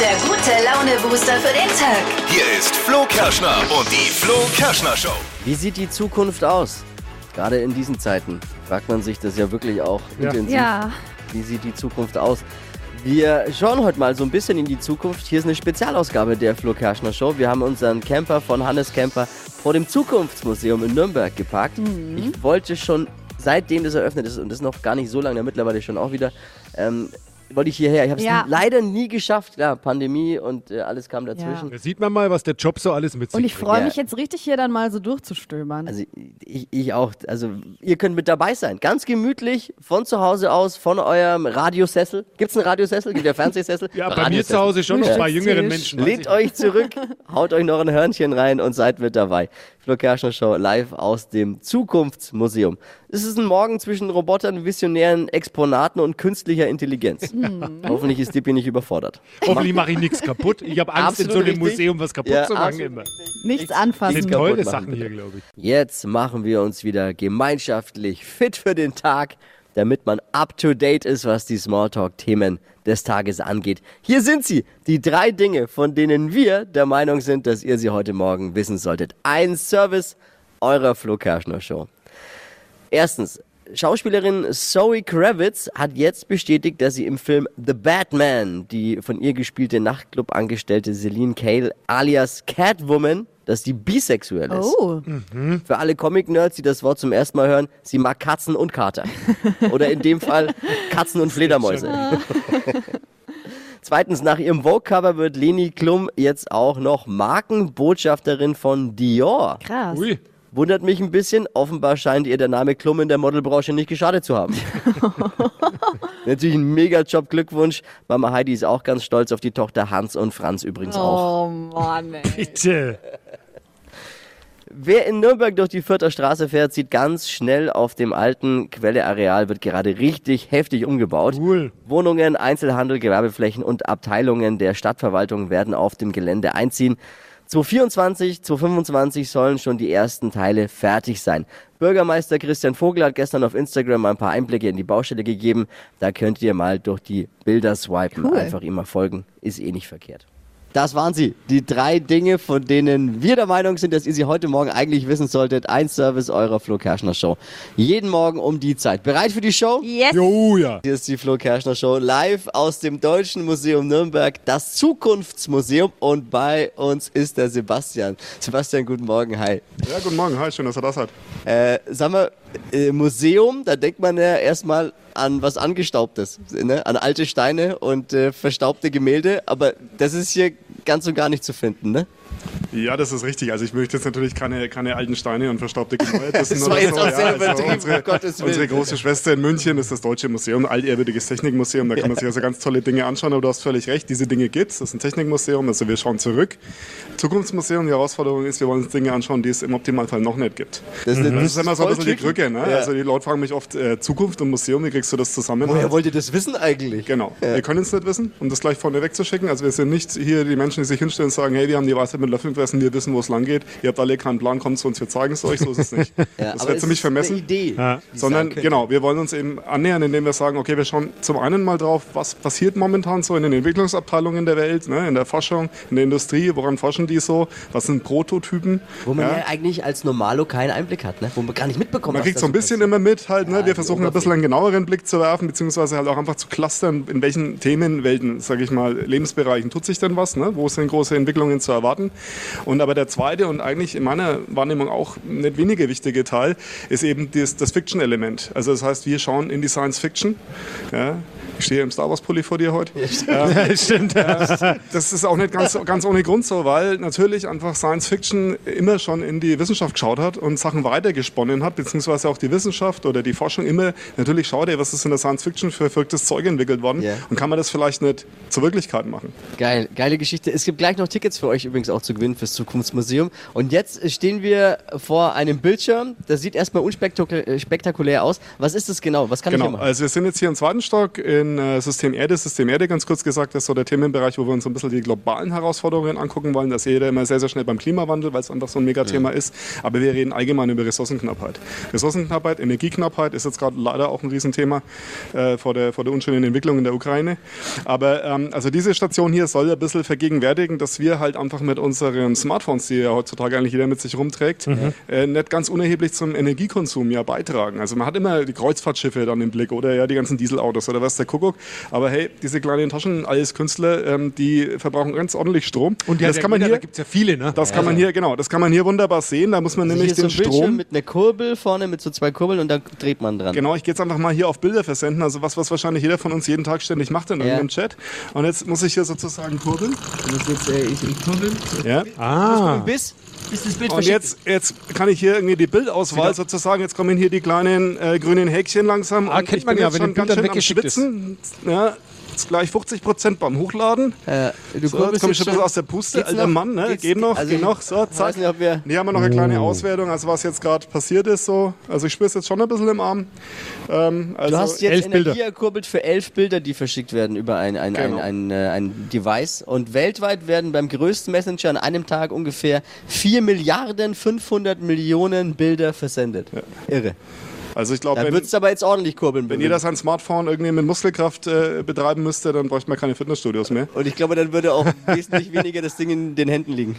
Der gute Laune-Booster für den Tag. Hier ist Flo Kerschner und die Flo Kerschner Show. Wie sieht die Zukunft aus? Gerade in diesen Zeiten fragt man sich das ja wirklich auch intensiv. Ja. Wie sieht die Zukunft aus? Wir schauen heute mal so ein bisschen in die Zukunft. Hier ist eine Spezialausgabe der Flo Kerschner Show. Wir haben unseren Camper von Hannes Camper vor dem Zukunftsmuseum in Nürnberg geparkt. Ich wollte schon, seitdem das eröffnet ist, und das ist noch gar nicht so lange, mittlerweile schon auch wieder, ähm, wollte ich hierher. Ich habe es Ja. leider nie geschafft. Klar, Pandemie und äh, alles kam dazwischen. Da sieht man mal, was der Job so alles mit sich Und ich freue Ja. mich jetzt richtig hier dann mal so durchzustöbern. Also ich, ich auch. Also ihr könnt mit dabei sein. Ganz gemütlich von zu Hause aus, von eurem Radiosessel. Gibt's einen Radiosessel? Gibt der Fernsehsessel? Ja, bei mir zu Hause schon noch bei jüngeren. Menschen. Lehnt euch zurück, haut euch noch ein Hörnchen rein und seid mit dabei. Flo Kerschner Show live aus dem Zukunftsmuseum. Es ist ein Morgen zwischen Robotern, visionären Exponaten und künstlicher Intelligenz. Hoffentlich ist Dippi nicht überfordert. Hoffentlich mache ich nichts kaputt. Ich habe Angst, in Absolut so einem richtig. Museum was kaputt Ja, zu machen immer. Nichts Das anfassen. sind kaputt tolle machen, Sachen hier, glaube ich. Jetzt machen wir uns wieder gemeinschaftlich fit für den Tag, damit man up to date ist, was die Smalltalk-Themen des Tages angeht. Hier sind sie, die drei Dinge, von denen wir der Meinung sind, dass ihr sie heute Morgen wissen solltet. Ein Service eurer Flo Kerschner Show. Erstens, Schauspielerin Zoe Kravitz hat jetzt bestätigt, dass sie im Film The Batman die von ihr gespielte Nachtclub-Angestellte Celine Cale alias Catwoman, dass die bisexuell ist. Oh, Für alle Comic-Nerds, die das Wort zum ersten Mal hören, sie mag Katzen und Kater. Oder in dem Fall Katzen und Fledermäuse. Zweitens, nach ihrem Vogue-Cover wird Leni Klum jetzt auch noch Markenbotschafterin von Dior. krass. Ui. Wundert mich ein bisschen. Offenbar scheint ihr der Name Klum in der Modelbranche nicht geschadet zu haben. Natürlich ein mega Job, Glückwunsch. Mama Heidi ist auch ganz stolz auf die Tochter Hans und Franz übrigens auch. Oh Mann, ey. Bitte. Wer in Nürnberg durch die Vierter Straße fährt, sieht ganz schnell auf dem alten Quelleareal wird gerade richtig heftig umgebaut. Cool. Wohnungen, Einzelhandel, Gewerbeflächen und Abteilungen der Stadtverwaltung werden auf dem Gelände einziehen. 2024, 2025 sollen schon die ersten Teile fertig sein. Bürgermeister Christian Vogel hat gestern auf Instagram ein paar Einblicke in die Baustelle gegeben. Da könnt ihr mal durch die Bilder swipen. Cool. Einfach ihm mal folgen. Ist eh nicht verkehrt. Das waren sie. Die drei Dinge, von denen wir der Meinung sind, dass ihr sie heute Morgen eigentlich wissen solltet. Ein Service eurer Flo Kerschner Show. Jeden Morgen um die Zeit. Bereit für die Show? Yes. Jo, ja. Hier ist die Flo Kerschner Show live aus dem Deutschen Museum Nürnberg, das Zukunftsmuseum. Und bei uns ist der Sebastian. Sebastian, guten Morgen, hi. Ja, guten Morgen. Hi, schön, dass ihr das seid. Äh, sag mal, äh, Museum, da denkt man ja erstmal an was Angestaubtes, ne? an alte Steine und äh, verstaubte Gemälde, aber das ist hier ganz und gar nicht zu finden, ne? Ja, das ist richtig. Also ich möchte jetzt natürlich keine, keine alten Steine und verstaubte Gebäude. Das, Das war jetzt auch sehr übertrieben, unsere, um unsere große Schwester in München ist das Deutsche Museum, altehrwürdiges Technikmuseum. Da kann man sich also ganz tolle Dinge anschauen. Aber du hast völlig recht, diese Dinge gibt's. Das ist ein Technikmuseum, also wir schauen zurück. Zukunftsmuseum, die Herausforderung ist, wir wollen uns Dinge anschauen, die es im Optimalfall noch nicht gibt. Das, ist- Das ist immer so ein bisschen die. Krücke. Ne? Ja. Also die Leute fragen mich oft, äh, Zukunft und Museum, wie kriegst du das zusammen? Woher wollt ihr das wissen eigentlich? Genau. Wir können es nicht wissen, um das gleich vorne wegzuschicken. Also wir sind nicht hier die Menschen, die sich hinstellen und sagen, hey, wir haben die Weisheit mit Löffeln fressen, wir wissen, wo es lang geht. Ihr habt alle keinen Plan, kommt zu uns, wir zeigen es euch. So ist es nicht. Ja, das wäre es ziemlich vermessen. Idee. Ja. Sondern genau, wir wollen uns eben annähern, indem wir sagen, okay, wir schauen zum einen mal drauf, was passiert momentan so in den Entwicklungsabteilungen der Welt, ne, in der Forschung, in der Industrie, woran forschen die so, was sind Prototypen. Wo man ja. ja. eigentlich als Normalo keinen Einblick hat, ne? wo man gar nicht mitbekommt. Man kriegt so ein bisschen passiert. immer mit halt, ne? Ja, wir versuchen ein bisschen einen genaueren Blick zu werfen, beziehungsweise halt auch einfach zu clustern, in welchen Themenwelten, sage ich mal, Lebensbereichen tut sich denn was, ne? wo sind große Entwicklungen zu erwarten. Und aber der zweite und eigentlich in meiner Wahrnehmung auch nicht weniger wichtige Teil ist eben das, das Fiction-Element. Also das heißt, wir schauen in die Science Fiction. Ja? Ich stehe im Star Wars Pulli vor dir heute. Ja, stimmt. Das ist auch nicht ganz, ganz ohne Grund so, weil natürlich einfach Science Fiction immer schon in die Wissenschaft geschaut hat und Sachen weitergesponnen hat, beziehungsweise auch die Wissenschaft oder die Forschung immer natürlich schaut, ey, was ist in der Science Fiction für verrücktes Zeug entwickelt worden Ja. und kann man das vielleicht nicht zur Wirklichkeit machen. Geil, geile Geschichte. Es gibt gleich noch Tickets für euch übrigens auch zu gewinnen fürs Zukunftsmuseum. Und jetzt stehen wir vor einem Bildschirm. Das sieht erstmal unspektakulär aus. Was ist das genau? Was kann ich hier Genau, machen? also wir sind jetzt hier im zweiten Stock in den äh, System Erde. System Erde, ganz kurz gesagt, ist so der Themenbereich, wo wir uns so ein bisschen die globalen Herausforderungen angucken wollen. Das jeder immer sehr, sehr schnell beim Klimawandel, weil es einfach so ein Megathema ist. Aber wir reden allgemein über Ressourcenknappheit. Ressourcenknappheit, Energieknappheit ist jetzt gerade leider auch ein Riesenthema äh, vor, der, vor der unschönen Entwicklung in der Ukraine. Aber ähm, also diese Station hier soll ein bisschen vergegenwärtigen, dass wir halt einfach mit unseren Smartphones, die ja heutzutage eigentlich jeder mit sich rumträgt, äh, nicht ganz unerheblich zum Energiekonsum ja beitragen. Also man hat immer die Kreuzfahrtschiffe dann im Blick oder ja die ganzen Dieselautos oder was der Kuckuck. Aber hey, diese kleinen Taschen, alles Künstler, ähm, die verbrauchen ganz ordentlich Strom. Und ja, das der kann man hier, da gibt es ja viele, ne? das kann man hier, genau, das kann man hier wunderbar sehen. Da muss man Hier nämlich so den ein Bildschirm Strom mit einer Kurbel vorne, mit so zwei Kurbeln und da dreht man dran. Genau, ich gehe jetzt einfach mal hier auf Bilder versenden, also was, was wahrscheinlich jeder von uns jeden Tag ständig macht in Ja. irgendeinem Chat. Und jetzt muss ich hier sozusagen kurbeln. Und jetzt, äh, ich, ich kurbel. Ja. Ah, Bis, bis das Bild Und jetzt, jetzt kann ich hier irgendwie die Bildauswahl sozusagen, jetzt kommen hier die kleinen äh, grünen Häkchen langsam. Ah, und kennt ich man bin ja, jetzt wenn ganz schön am weggeschickt ist. Ja, jetzt gleich 50 Prozent beim Hochladen. Äh, du So, jetzt komme ich schon ein bisschen aus der Puste. Alter noch? Mann, ne? Geht's- geht noch, also geht ich noch. So, zack. nicht, wir- Hier haben wir noch eine kleine Auswertung, also was jetzt gerade passiert ist. So. Also ich spüre es jetzt schon ein bisschen im Arm. Ähm, also Du hast jetzt elf Bilder. Energie erkurbelt für elf Bilder, die verschickt werden über ein, ein, Genau. ein, ein, äh, ein Device. Und weltweit werden beim größten Messenger an einem Tag ungefähr 4 Milliarden 500 Millionen Bilder versendet. Irre. Also ich glaube, Da wenn, würdest du aber jetzt ordentlich kurbeln. wenn jeder sein Smartphone irgendwie mit Muskelkraft äh, betreiben müsste, dann bräuchte man keine Fitnessstudios mehr. Und ich glaube, dann würde auch wesentlich weniger das Ding in den Händen liegen.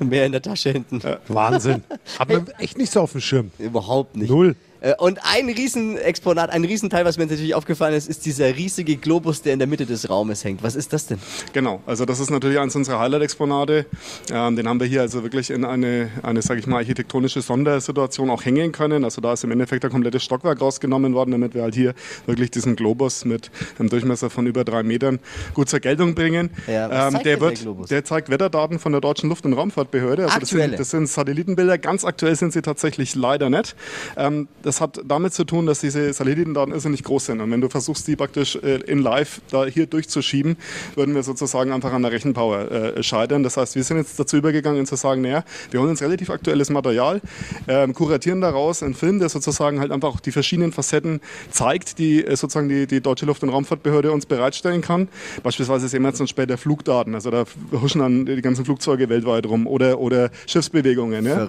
Mehr in der Tasche hinten. Wahnsinn. Hat man echt nicht so auf dem Schirm. Überhaupt nicht. Null. Äh, Und ein Riesenexponat, ein Riesenteil, was mir natürlich aufgefallen ist, ist dieser riesige Globus, der in der Mitte des Raumes hängt. Was ist das denn? Genau, also das ist natürlich eines unserer Highlight-Exponate. Ähm, den haben wir hier also wirklich in eine, eine sage ich mal, architektonische Sondersituation auch hängen können. Also da ist im Endeffekt ein komplettes Stockwerk rausgenommen worden, damit wir halt hier wirklich diesen Globus mit einem Durchmesser von über drei Metern gut zur Geltung bringen. Ähm, Ja, was zeigt der, denn der wird, Globus? der zeigt Wetterdaten von der Deutschen Luft- und Raumfahrtbehörde. Also das Aktuelle? sind, das sind Satellitenbilder. Ganz aktuell sind sie tatsächlich leider nicht. Ähm, das hat damit zu tun, dass diese Satellitendaten irrsinnig groß sind. Und wenn du versuchst, die praktisch äh, in live da hier durchzuschieben, würden wir sozusagen einfach an der Rechenpower äh, scheitern. Das heißt, wir sind jetzt dazu übergegangen, zu sagen, naja, wir holen uns relativ aktuelles Material, ähm, kuratieren daraus einen Film, der sozusagen halt einfach auch die verschiedenen Facetten zeigt, die äh, sozusagen die, die Deutsche Luft- und Raumfahrtbehörde uns bereitstellen kann. Beispielsweise sehen wir jetzt dann später Flugdaten, also da huschen dann die ganzen Flugzeuge weltweit rum oder, oder Schiffsbewegungen. Ja?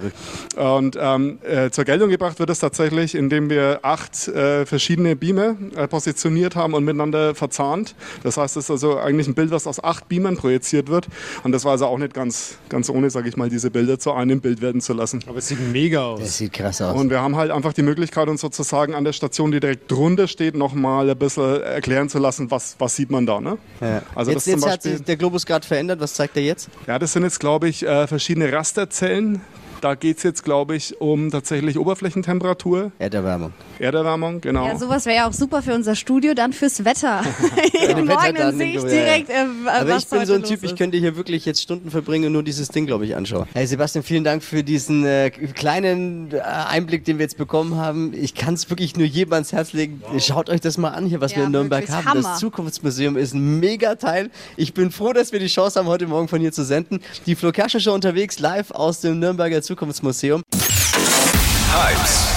Und ähm, äh, zur Geltung gebracht wird es tatsächlich, indem wir acht äh, verschiedene Beamer äh, positioniert haben und miteinander verzahnt. Das heißt, es ist also eigentlich ein Bild, was aus acht Beamern projiziert wird. Und das war also auch nicht ganz, ganz ohne, sage ich mal, diese Bilder zu einem Bild werden zu lassen. Aber es sieht mega aus. Das sieht krass aus. Und wir haben halt einfach die Möglichkeit, uns sozusagen an der Station, die direkt drunter steht, nochmal ein bisschen erklären zu lassen, was, was sieht man da. Ne? ja. Also jetzt das zum jetzt hat Beispiel, sich der Globus gerade verändert. Was zeigt er jetzt? ja, das sind jetzt, glaube ich, äh, verschiedene Rasterzellen. Da geht es jetzt, glaube ich, um tatsächlich Oberflächentemperatur, Erderwärmung. Erderwärmung, genau. Ja, sowas wäre ja auch super für unser Studio, dann fürs Wetter. Morgen sehe ich ja. direkt, äh, Aber was ich bin heute so ein Typ, ich könnte hier wirklich jetzt Stunden verbringen und nur dieses Ding, glaube ich, anschauen. Hey Sebastian, vielen Dank für diesen äh, kleinen äh, Einblick, den wir jetzt bekommen haben. Ich kann es wirklich nur jedem ans Herz legen. Schaut euch das mal an hier, was Ja, wir in Nürnberg haben. Hammer. Das Zukunftsmuseum ist ein Megateil. Ich bin froh, dass wir die Chance haben, heute Morgen von hier zu senden. Die Flo Kerschner Show unterwegs, live aus dem Nürnberger Zukunftsmuseum. Hypes,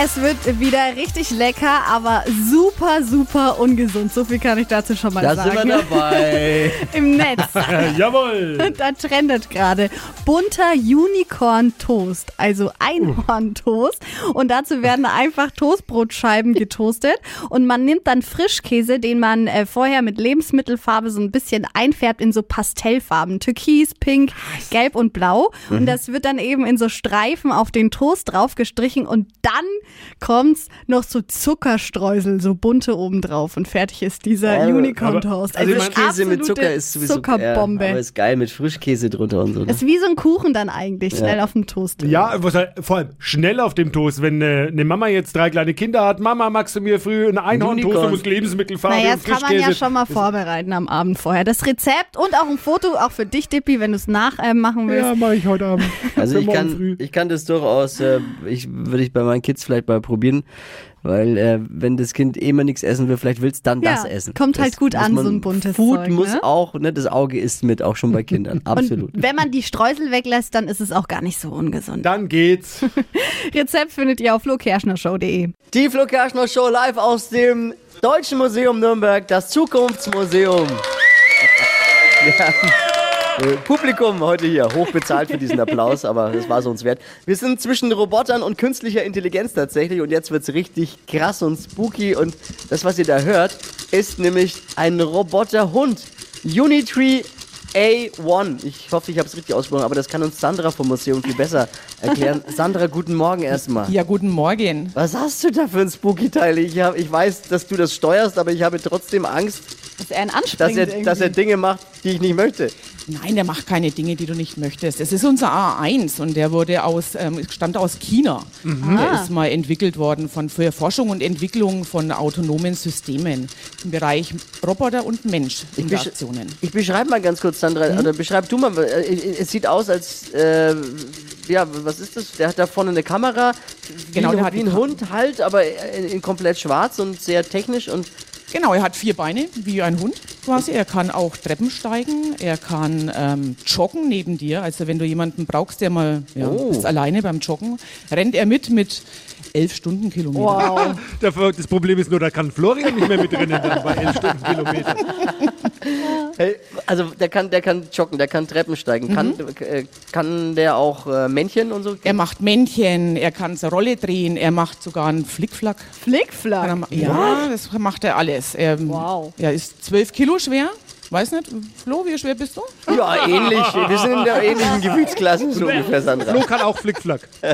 Es wird wieder richtig lecker, aber super, super ungesund. So viel kann ich dazu schon mal Da sagen. sind wir dabei. Im Netz. Jawohl. Da trendet gerade bunter Unicorn Toast, also Einhorn-Toast. Und dazu werden einfach Toastbrotscheiben getoastet. Und man nimmt dann Frischkäse, den man äh, vorher mit Lebensmittelfarbe so ein bisschen einfärbt in so Pastellfarben. Türkis, Pink, Gelb und Blau. Und das wird dann eben in so Streifen auf den Toast draufgestrichen. Und dann kommt's noch so Zuckerstreusel, so bunte obendrauf. Und fertig ist dieser Aber- Unicorn Toast. Also Also Frischkäse mit absolute Zucker ist sowieso Zuckerbombe. Ja, aber ist geil mit Frischkäse drunter und so. Ne? ist wie so ein Kuchen dann eigentlich, schnell auf dem Toast. Ja, was halt, vor allem schnell auf dem Toast. Wenn äh, eine Mama jetzt drei kleine Kinder hat, Mama, magst du mir früh einen Einhorn-Toast mit Lebensmittelfarbe Naja, und das kann man ja schon mal vorbereiten am Abend vorher. Das Rezept und auch ein Foto, auch für dich, Dippi, wenn du es nachmachen willst. Ja, mache ich heute Abend. Also ich kann, früh. ich kann das durchaus, äh, ich würde ich bei meinen Kids vielleicht vielleicht mal probieren. Weil äh, wenn das Kind eh immer nichts essen will, vielleicht will es dann Ja, das essen. kommt das halt gut an, man- so ein buntes Food Zeug, muss ne? auch, ne, das Auge isst mit, auch schon bei Kindern. Absolut. Und wenn man die Streusel weglässt, dann ist es auch gar nicht so ungesund. Dann geht's. Rezept findet ihr auf flokerschnershow.de. Die Flo Kerschner Show live aus dem Deutschen Museum Nürnberg, das Zukunftsmuseum. Haben, äh, Publikum heute hier, hochbezahlt für diesen Applaus, aber das war es uns wert. Wir sind zwischen Robotern und künstlicher Intelligenz tatsächlich und jetzt wird es richtig krass und spooky und das, was ihr da hört, ist nämlich ein Roboterhund. Unitree A1. Ich hoffe, ich habe es richtig ausgesprochen, aber das kann uns Sandra vom Museum viel besser erklären. Sandra, guten Morgen erstmal. Ja, guten Morgen. Was hast du da für ein Spooky-Teil? Ich, hab, ich weiß, dass du das steuerst, aber ich habe trotzdem Angst, Dass er ein dass er, dass er Dinge macht, die ich nicht möchte. Nein, der macht keine Dinge, die du nicht möchtest. Es ist unser A1 und der wurde aus, ähm, stammt aus China. Der ist mal entwickelt worden von, für Forschung und Entwicklung von autonomen Systemen im Bereich Roboter und Mensch Interaktionen. Ich beschreibe mal ganz kurz, Sandra, oder beschreib du mal. äh, Es sieht aus, als, äh, ja, was ist das? Der hat da vorne eine Kamera, wie, Genau, der ein, hat wie ein Hund halt, aber in, in komplett schwarz und sehr technisch und Genau, er hat vier Beine, wie ein Hund quasi. Er kann auch Treppen steigen, er kann ähm, joggen neben dir. Also wenn du jemanden brauchst, der mal ja, Oh. ist alleine beim Joggen, rennt er mit mit elf Stundenkilometern. Dafür- Das Problem ist nur, da kann Florian nicht mehr mitrennen dann bei 11 Stundenkilometern. Hey, also der kann, der kann joggen, der kann Treppen steigen. Kann, äh, kann der auch äh, Männchen und so? Er macht Männchen, er kann seine Rolle drehen, er macht sogar einen Flickflack. Kann er Flickflack. ma- Ja, das macht er alles. Er, Wow. Er ist zwölf Kilo schwer. Weiß nicht, Flo, wie schwer bist du? Ja, ähnlich. Wir sind in der ähnlichen Gewihtsklasse, so ungefähr, Sandra. Flo kann auch Flickflack.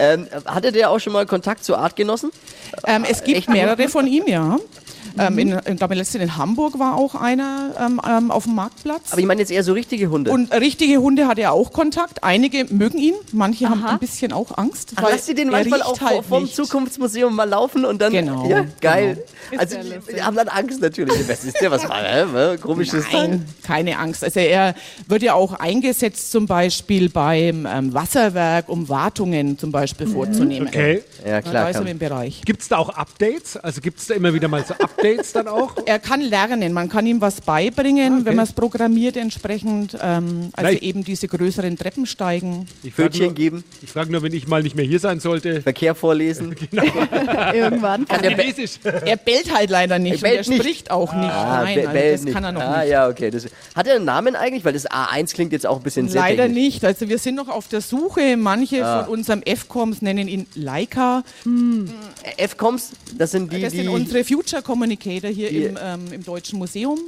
Ähm, hatte der auch schon mal Kontakt zu Artgenossen? Ähm, es gibt Echt? mehrere von ihm, ja. Ähm, in, ich glaube, letztens in Hamburg war auch einer ähm, ähm, auf dem Marktplatz. Aber ich meine jetzt eher so richtige Hunde. Und richtige Hunde hat er auch Kontakt. Einige mögen ihn, manche haben ein bisschen auch Angst. Ach, weil lass sie den manchmal auch halt vom nicht. Zukunftsmuseum mal laufen und dann. Genau, Ja, geil. Ist Also, ja die, haben dann Angst natürlich. Was ist der? Was war hä? Komisches Teil. Nein, keine Angst. Also er wird ja auch eingesetzt zum Beispiel beim ähm, Wasserwerk, um Wartungen zum Beispiel vorzunehmen. Okay. Ja, Ja, klar. da ist er Kann. im Bereich. Gibt es da auch Updates? Also gibt es da immer wieder mal so Updates dann auch? Er kann lernen, man kann ihm was beibringen, Ah, okay. wenn man es programmiert entsprechend. Ähm, also Vielleicht- eben diese größeren Treppensteigen. Ich frag Pfötchen geben, ich frage nur, wenn ich mal nicht mehr hier sein sollte. Verkehr vorlesen. Irgendwann. Chinesisch. Er bellt halt leider nicht Er bellt und er nicht. spricht auch nicht. Ah, Nein, Be- also das nicht. kann er noch ah, nicht. ja, okay. Das, hat er einen Namen eigentlich? Weil das A1 klingt jetzt auch ein bisschen sehr Leider technisch. nicht. Also wir sind noch auf der Suche. Manche Ah. von unserem F-Coms nennen ihn Leica. F-Coms, das sind die, Das die, sind unsere Future Communicator hier die- im, ähm, im Deutschen Museum.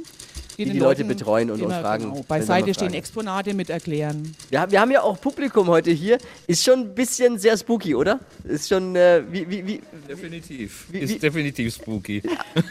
die den Leute Leuten betreuen und- und immer, fragen, Genau, beiseite stehen fragen. Exponate mit erklären. wir, haben- wir haben ja auch Publikum heute hier. Ist schon ein bisschen sehr spooky, oder? Ist schon, äh, wie, wie, wie, Definitiv. Wie- wie- ist definitiv spooky.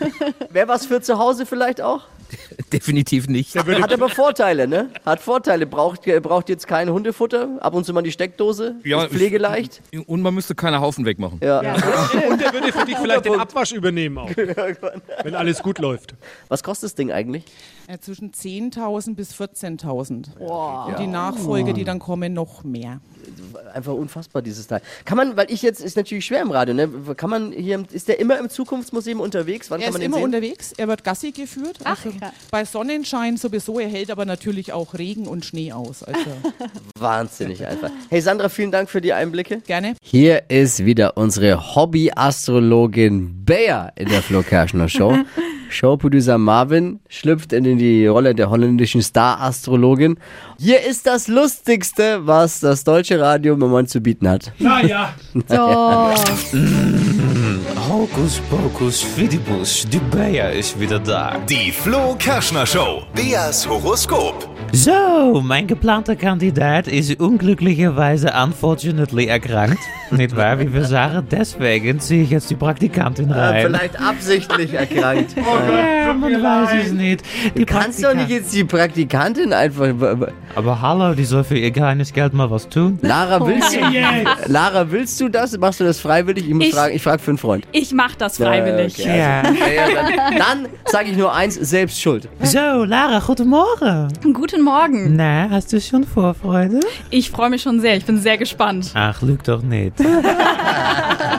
wäre was für zu Hause vielleicht auch? definitiv nicht. Hat aber Vorteile, ne? Hat Vorteile. Braucht, äh, braucht jetzt kein Hundefutter. Ab und zu mal die Steckdose. Ja, ist pflegeleicht. Und man müsste keine Haufen wegmachen. Ja. Und der würde für dich vielleicht den Abwasch übernehmen auch. wenn alles gut läuft. Was kostet das Ding eigentlich? Äh, zwischen 10.000 bis 14.000. Und die Nachfolge, die dann kommen, noch mehr. Einfach unfassbar, dieses Teil. Kann man, weil ich jetzt, ist natürlich schwer im Radio, ne? Kann man hier, ist der immer im Zukunftsmuseum unterwegs? Wann Er kann ist immer sehen? unterwegs, er wird Gassi geführt. Ach, also ja. bei Sonnenschein sowieso, er hält aber natürlich auch Regen und Schnee aus. Also Wahnsinnig einfach. Hey Sandra, vielen Dank für die Einblicke. gerne. Hier ist wieder unsere Hobby-Astrologin Bea in der Flo Kerschner Show. Showproducer Marvin schlüpft in die Rolle der holländischen Star-Astrologin. Hier ist das Lustigste, was das deutsche Radio im Moment zu bieten hat. Naja. So. Hokus pokus fidibus, die Bea ist wieder da. Die Flo Kerschner Show. Beas Horoskop. So, mein geplanter Kandidat ist unglücklicherweise unfortunately erkrankt. Nicht wahr, wie wir sagen? Deswegen ziehe ich jetzt die Praktikantin rein. Vielleicht absichtlich erkrankt. Ja, man weiß es nicht. Die Kannst doch nicht jetzt die Praktikantin einfach. Aber hallo, die soll für ihr kleines Geld mal was tun. Lara, willst du, Lara, willst du das? Machst du das freiwillig? Ich muss Ich- fragen, ich frage für einen Freund. Ich mach das freiwillig. Ja, okay. Ja. Ja, ja, dann dann sage ich nur eins, selbst schuld. So, Lara, guten Morgen. Guten Morgen. Na, hast du schon Vorfreude? Ich freue mich schon sehr. Ich bin sehr gespannt. Ach, lüg doch nicht.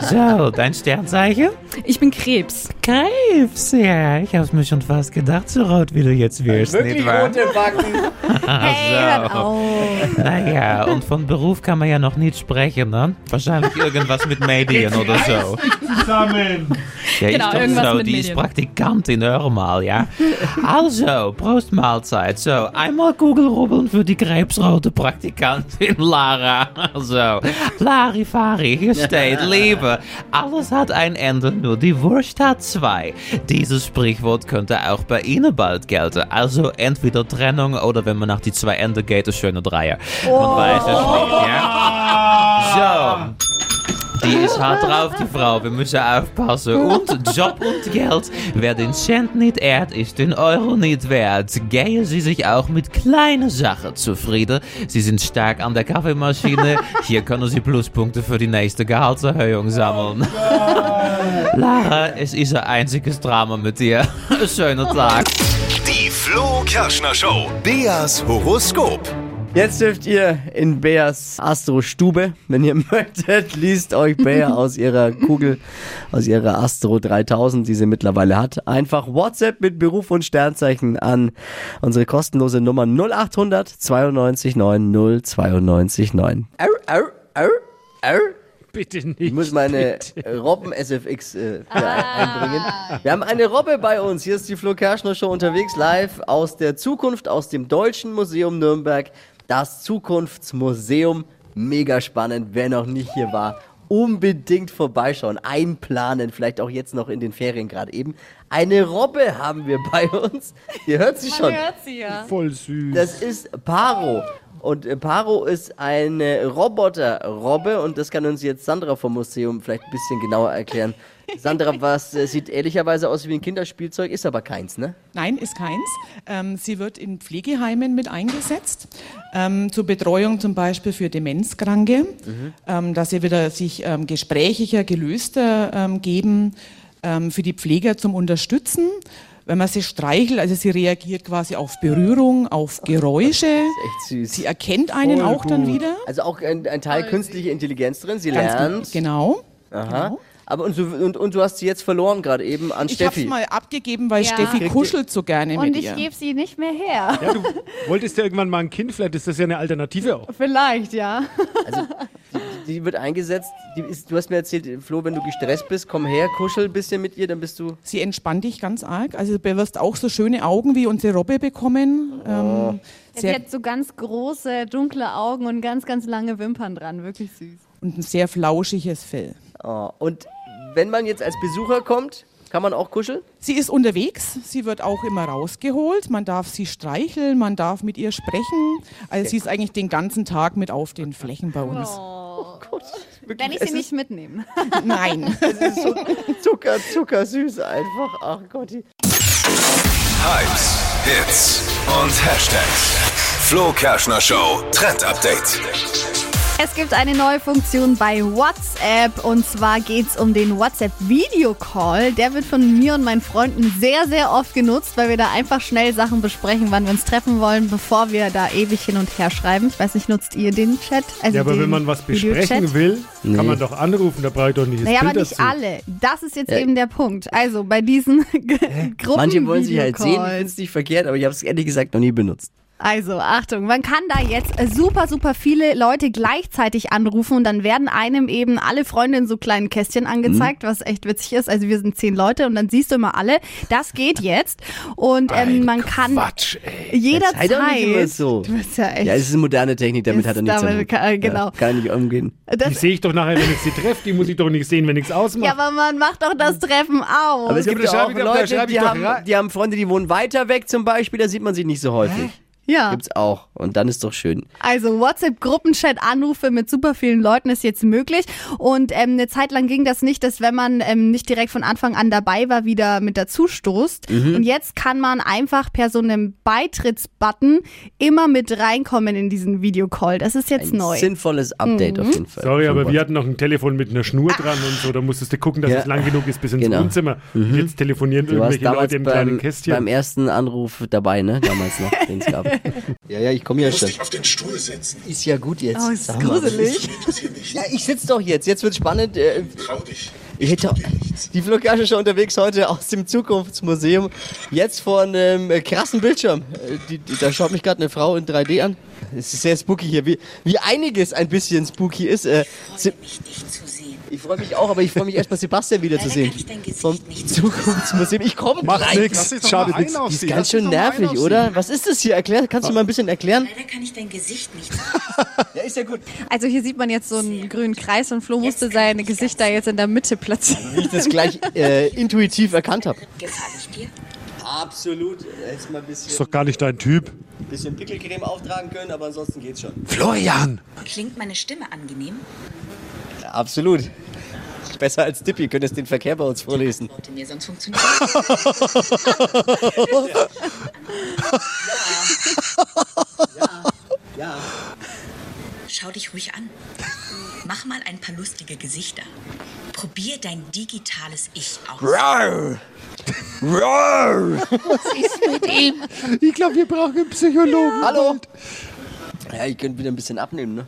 So, dein Sternzeichen? Ich bin Krebs. Krebs, ja. Ich hab's mir schon fast gedacht, so rot wie du jetzt wirst, nicht wahr? Backen. Hey, hört auf. Naja, und von Beruf kann man ja noch nicht sprechen, ne? Wahrscheinlich irgendwas mit Medien oder so. Zusammen. Ja, Genau, ich doch irgendwas so, mit die ist Medien. Praktikantin, hör mal, ja. Also, Prost Mahlzeit. So, einmal Kugelrubbeln für die krebsrote Praktikantin Lara. So, Larifari, hier steht, Liebe, alles hat ein Ende, nur die Wurst hat zwei. Dieses Sprichwort könnte auch bei Ihnen bald gelten. Also, entweder Trennung oder wenn man nach die zwei Ende geht, ein schöner Dreier. Man weiß es nicht, ja. So. Die ist hart drauf, die Frau. Wir müssen aufpassen. Und Job und Geld. Wer den Cent nicht ehrt, ist den Euro nicht wert. Gehen Sie sich auch mit kleinen Sachen zufrieden. Sie sind stark an der Kaffeemaschine. Hier können Sie Pluspunkte für die nächste Gehaltserhöhung sammeln. Lara, es ist ein einziges Drama mit dir. Schönen Tag. Die Flo Kerschner Show. Beas Horoskop. Jetzt dürft ihr in Beas Astro-Stube, wenn ihr möchtet, liest euch Bea aus ihrer Kugel, aus ihrer Astro 3000, die sie mittlerweile hat, einfach WhatsApp mit Beruf und Sternzeichen an unsere kostenlose Nummer 0800 92 9 092 9. Au, au, au, au. Bitte nicht. Ich muss meine Robben-SFX äh, da einbringen. Wir haben eine Robbe bei uns. Hier ist die Flo Kerschner Show unterwegs, live aus der Zukunft, aus dem Deutschen Museum Nürnberg. Das Zukunftsmuseum. Mega spannend. Wer noch nicht hier war, unbedingt vorbeischauen, einplanen. Vielleicht auch jetzt noch in den Ferien gerade eben. Eine Robbe haben wir bei uns. Ihr hört sie schon. sie ja. Voll süß. Das ist Paro. Und äh, Paro ist eine Roboter-Robbe und das kann uns jetzt Sandra vom Museum vielleicht ein bisschen genauer erklären. Sandra, was äh, sieht ehrlicherweise aus wie ein Kinderspielzeug, ist aber keins, ne? Nein, ist keins. Ähm, sie wird in Pflegeheimen mit eingesetzt, ähm, zur Betreuung zum Beispiel für Demenzkranke, ähm, dass sie wieder sich ähm, gesprächiger, gelöster ähm, geben, ähm, für die Pfleger zum Unterstützen. Wenn man sie streichelt, also sie reagiert quasi auf Berührung, auf Geräusche. Echt süß. Sie erkennt einen Voll auch dann gut. wieder. Also auch ein, ein Teil künstliche Intelligenz drin, sie Ganz lernt. Genau. Aha. Aber und, du- und, und du hast sie jetzt verloren gerade eben an Ich habe Steffi. es mal abgegeben, weil Ja. Steffi kuschelt so gerne Und mit ich ihr. gebe sie nicht mehr her. Ja, du wolltest ja irgendwann mal ein Kind, vielleicht ist das ja eine Alternative auch. Vielleicht, ja. Die wird eingesetzt. Die ist, du hast mir erzählt, Flo, wenn du gestresst bist, komm her, kuschel ein bisschen mit ihr, dann bist du. Sie entspannt dich ganz arg. Also du wirst auch so schöne Augen wie unsere Robbe bekommen. Ähm, Sie sehr, hat so ganz große, dunkle Augen und ganz, ganz lange Wimpern dran. Wirklich süß. und ein sehr flauschiges Fell. Oh. Und wenn man jetzt als Besucher kommt, kann man auch kuscheln? Sie ist unterwegs, sie wird auch immer rausgeholt, man darf sie streicheln, man darf mit ihr sprechen. Also sie ist eigentlich den ganzen Tag mit auf den Flächen bei uns. Wenn ich es sie nicht mitnehme. Nein. Es ist so Zucker, Zucker süß einfach. Ach Gott. Hypes, Hits und Hashtags. Flo Kerschner Show Trend Update. Es gibt eine neue Funktion bei WhatsApp und zwar geht es um den WhatsApp Video Call. Der wird von mir und meinen Freunden sehr, sehr oft genutzt, weil wir da einfach schnell Sachen besprechen, wann wir uns treffen wollen, bevor wir da ewig hin und her schreiben. Ich weiß nicht, nutzt ihr den Chat? Also Ja, aber wenn man was besprechen will, Nee. kann man doch anrufen, da brauche ich doch nicht das Naja, Bild aber nicht dazu. alle. Das ist jetzt Ja. eben der Punkt. Also bei diesen Gruppen Manche wollen sich halt sehen, ich finde es nicht verkehrt, aber ich habe es ehrlich gesagt noch nie benutzt. Also, Achtung, man kann da jetzt äh, super, super viele Leute gleichzeitig anrufen und dann werden einem eben alle Freunde in so kleinen Kästchen angezeigt, was echt witzig ist. Also wir sind zehn Leute und dann siehst du immer alle. Das geht jetzt und ähm, man kann Quatsch, ey. jederzeit. Immer so. Du bist ja echt. Ja, es ist eine moderne Technik, damit hat er nichts damit kann- genau. Ja, kann nicht umgehen. Die das, sehe ich doch nachher, wenn ich sie treffe. Die muss ich doch nicht sehen, wenn ich es ausmache. ja, aber man macht doch das Treffen aus. Aber es gibt ja auch Leute, die haben, die haben Freunde, die wohnen weiter weg zum Beispiel, da sieht man sie nicht so häufig. Ja. Gibt's auch. Und dann ist doch schön. Also WhatsApp-Gruppenchat-Anrufe mit super vielen Leuten ist jetzt möglich. Und ähm, eine Zeit lang ging das nicht, dass wenn man ähm, nicht direkt von Anfang an dabei war, wieder mit dazu stoßt. Mhm. Und jetzt kann man einfach per so einem Beitrittsbutton immer mit reinkommen in diesen Videocall. Das ist jetzt Ein neu. sinnvolles Update Mhm. auf jeden Fall. Sorry, aber wir hatten noch ein Telefon mit einer Schnur dran und so. Da musstest du gucken, dass Ja. es lang genug ist bis ins Genau. Wohnzimmer. Und jetzt telefonieren Du irgendwelche Leute im kleinen beim, Kästchen. beim ersten Anruf dabei, ne? Damals noch, den es gab. Ja, ja, ich komme ja schon. auf den Stuhl setzen. Ist ja gut jetzt. Oh, ist Sag gruselig. Ja, ich sitze doch jetzt. Jetzt wird spannend. Äh, Trau dich. Ich hätte die Kerschner schon unterwegs heute aus dem Zukunftsmuseum. Jetzt vor einem äh, krassen Bildschirm. Äh, Die, die, da schaut mich gerade eine Frau in 3D an. Es ist sehr spooky hier, wie, wie einiges ein bisschen spooky ist. Äh, Se- mich, dich zu sehen. Ich freue mich auch, aber ich freue mich erstmal Sebastian wiederzusehen. Vom Zukunftsmuseum. Ich komme Macht Schadet mal nix. ein auf Die ist sie. ganz schön mal ein nervig, oder? Was ist das hier? Erklär, kannst du mal ein bisschen erklären? Leider kann ich dein Gesicht nicht. Ja, ist ja gut. Also hier sieht man jetzt so einen grünen Kreis und Flo musste sein Gesicht da jetzt in der Mitte platzieren. Wie ich das gleich äh, intuitiv erkannt habe. Gefall ich dir? Absolut. Jetzt mal ein bisschen, Ist doch gar nicht dein Typ. bisschen Pickelcreme auftragen können, aber ansonsten geht's schon. Florian! Klingt meine Stimme angenehm? Absolut. Besser als Dippy, könntest den Verkehr bei uns vorlesen. Wollte mir sonst funktionieren. Ja. Schau dich ruhig an. Mach mal ein paar lustige Gesichter. Probier dein digitales Ich aus. Ich glaube, wir brauchen einen Psychologen. Hallo. Ja, ich könnte wieder ein bisschen abnehmen, ne?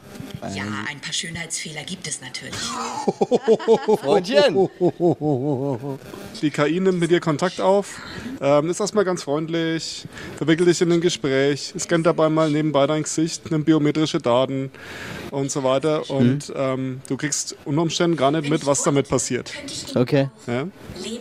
Ja, ein paar Schönheitsfehler gibt es natürlich. Freundchen. Die KI nimmt mit dir Kontakt auf, ähm, ist erstmal ganz freundlich, verwickelt dich in ein Gespräch, scannt dabei mal nebenbei dein Gesicht, nimmt biometrische Daten und so weiter. Und ähm, du kriegst unter Umständen gar nicht mit, was damit passiert. Okay. Ja?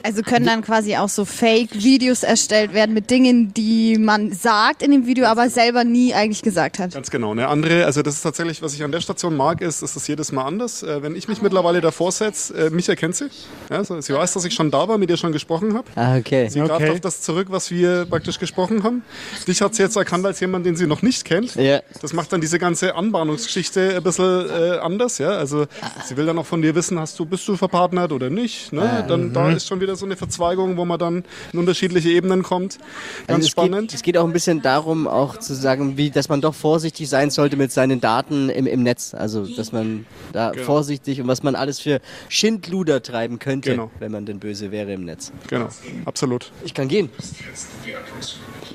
Also können dann quasi auch so Fake-Videos erstellt werden mit Dingen, die man sagt in dem Video, aber selber nie eigentlich gesagt hat. Ganz genau. Eine andere, also das ist tatsächlich, was ich an der Station mag, ist, ist das jedes Mal anders. Äh, wenn ich mich mittlerweile davor setze, äh, mich erkennt sie. Ja, so, sie weiß, dass ich schon da war, mit ihr schon gesprochen habe. Ah, okay. Sie greift Okay. auf das zurück, was wir praktisch gesprochen haben. Dich hat sie jetzt erkannt als jemand, den sie noch nicht kennt. Ja. Das macht dann diese ganze Anbahnungsgeschichte ein bisschen äh, anders. Ja? Also sie will dann auch von dir wissen, hast du, bist du verpartnert oder nicht. Ne? Dann, Da ist schon wieder so eine Verzweigung, wo man dann in unterschiedliche Ebenen kommt. Ganz Also es spannend. Geht, es geht auch ein bisschen darum, auch zu sagen, wie, dass man doch vorsichtig sein sollte mit seinen Daten im, im Netz. Also, dass man da Genau. vorsichtig und was man alles für Schindluder treiben könnte, Genau. wenn man denn böse wäre im Netz. Genau, absolut. Ich kann gehen.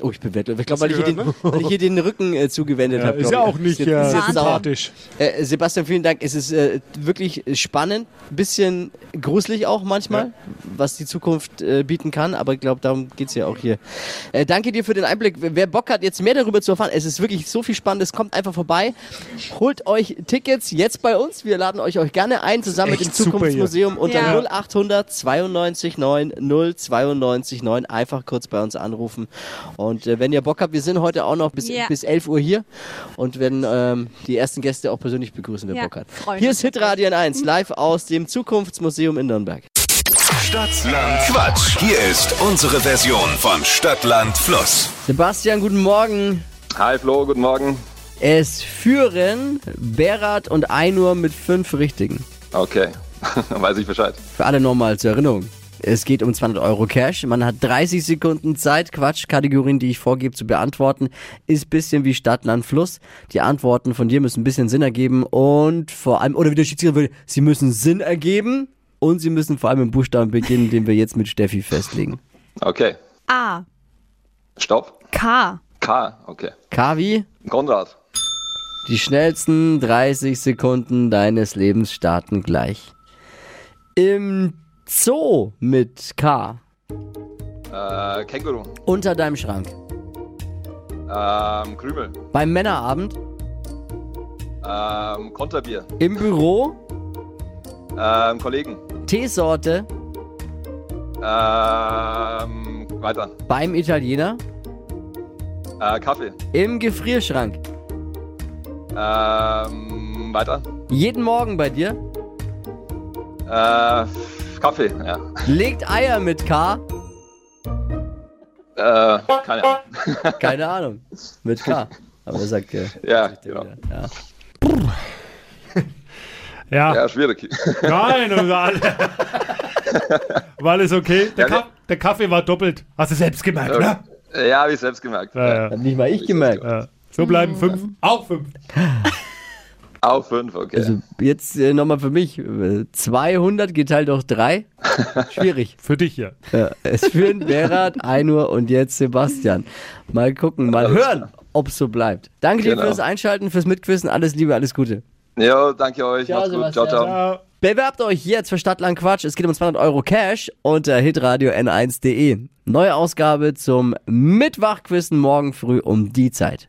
Oh, ich bin wertlos. Ich glaube, weil, ich hier Hast den- du weil ich hier den Rücken äh, zugewendet habe. Ist ja auch nicht jetzt, äh, sympathisch. Äh, Sebastian, vielen Dank. Es ist äh, wirklich spannend, bisschen gruselig auch manchmal, was die Zukunft äh, bieten kann, aber ich glaube, darum geht's ja auch hier. Äh, danke dir für den Einblick. Wer Bock hat, jetzt mehr darüber zu erfahren, es ist wirklich so viel Spannendes, kommt einfach vorbei. Holt euch Tickets jetzt bei uns. Wir laden euch euch gerne ein, zusammen mit dem Zukunftsmuseum unter Ja. 0800 92 9 092 9. Einfach kurz bei uns anrufen. Und äh, wenn ihr Bock habt, wir sind heute auch noch bis, Ja. bis 11 Uhr hier und werden ähm, die ersten Gäste auch persönlich begrüßen, wer Ja, Bock hat. Hier ist Hitradio in 1, live aus dem Zukunftsmuseum in Nürnberg. Stadtland Quatsch. Hier ist unsere Version von Stadtland Fluss. Sebastian, guten Morgen. Hi Flo, guten Morgen. Es führen Berat und Einur mit fünf Richtigen. Okay, dann weiß ich Bescheid. Für alle nochmal zur Erinnerung. Es geht um 200 Euro Cash. Man hat 30 Sekunden Zeit, Quatschkategorien, die ich vorgebe, zu beantworten. Ist ein bisschen wie Stadt, Land, Fluss. Die Antworten von dir müssen ein bisschen Sinn ergeben und vor allem, oder wie der Schiedsrichter würde, sie müssen Sinn ergeben und sie müssen vor allem im Buchstaben beginnen, den wir jetzt mit Steffi festlegen. Okay, A. Stopp. K. K, okay. Kavi, Konrad. die schnellsten 30 Sekunden deines Lebens starten gleich. Im Zoo mit K. Äh, Känguru. Unter deinem Schrank. Ähm, Krümel. Beim Männerabend. Ähm, Konterbier. Im Büro. Ähm, Kollegen. Teesorte. Ähm, weiter. Beim Italiener. Äh, Kaffee. Im Gefrierschrank. Ähm, weiter. Jeden Morgen bei dir. Äh, Kaffee, ja. Legt Eier mit K. Äh, keine Ahnung. Keine Ahnung. Mit K. Aber er sagt ja. ja, genau. ja. Ja. Ja, schwierig. Nein. War alles okay? Der, Ja, Ka der Kaffee war doppelt. Hast du selbst gemerkt, ne? Ja, habe ich selbst gemerkt. Ja, ja. Hab nicht mal ich gemerkt. Ja. So bleiben fünf. Auch fünf. Auch fünf, okay. Also jetzt äh, nochmal für mich. Äh, 200 geteilt durch 3. Schwierig. Für dich ja. Ja, es führen Berat, Einur und jetzt Sebastian. Mal gucken, mal hören, ob es so bleibt. Danke dir Genau. fürs Einschalten, fürs Mitquissen. Alles Liebe, alles Gute. Jo, danke euch. Ciao, Macht's gut. Ciao, Sebastian. ciao. Bewerbt euch jetzt für Stadtland Quatsch. Es geht um 200 Euro Cash unter hitradio n1.de. Neue Ausgabe zum Mittwachquissen morgen früh um die Zeit.